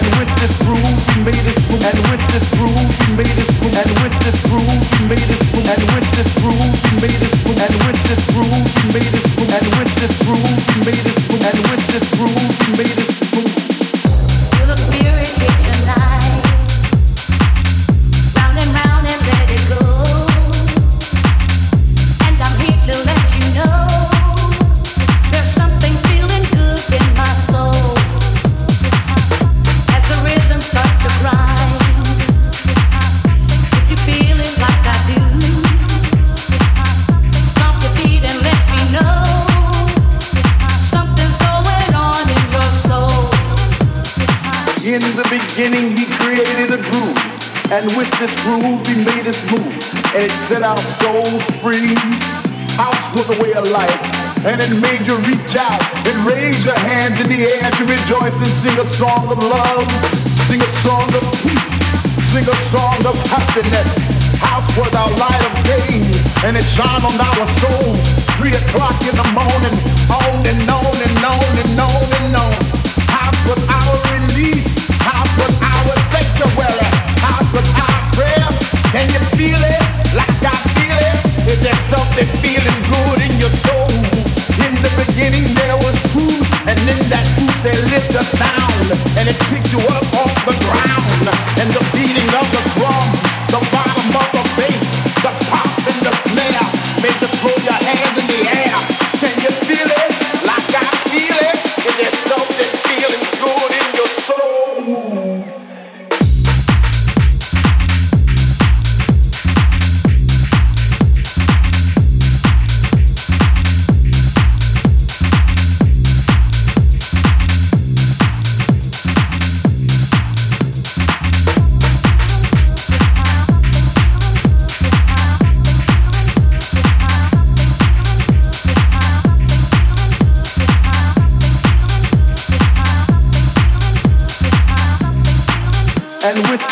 And with this we made this. And with this made this. And with this made this with this groove he made us move. And it set our souls free. House was a way of life. And it made you reach out and raise your hands in the air to rejoice and sing a song of love. Sing a song of peace. Sing a song of happiness. House was our light of day, and it shone on our souls. Three o'clock in the morning, on and on and on and on and on. House was our release. House was our sanctuary. And you feel it, like I feel it, if something feeling good in your soul. In the beginning there was truth, and in that truth there lived a sound, and it picked you up off the ground. And the beating of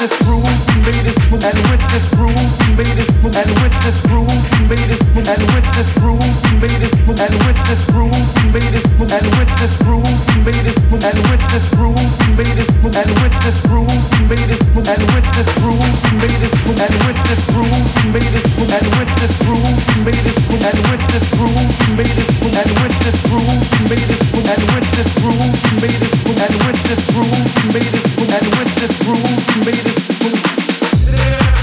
this groove, we made move. And with this groove, we made this move. And with this groove, we made this move. And with this groove, we made this move. And with this groove, we made this move. And with this groove, we made this move. And with this groove, we made this move. And with this groove, we made this move. And with this groove, we made this move. And with this groove, we made this move. And with this groove, we made this move. And with this groove, we made this move. And with this groove, we made this move. And with this groove, we made this move there.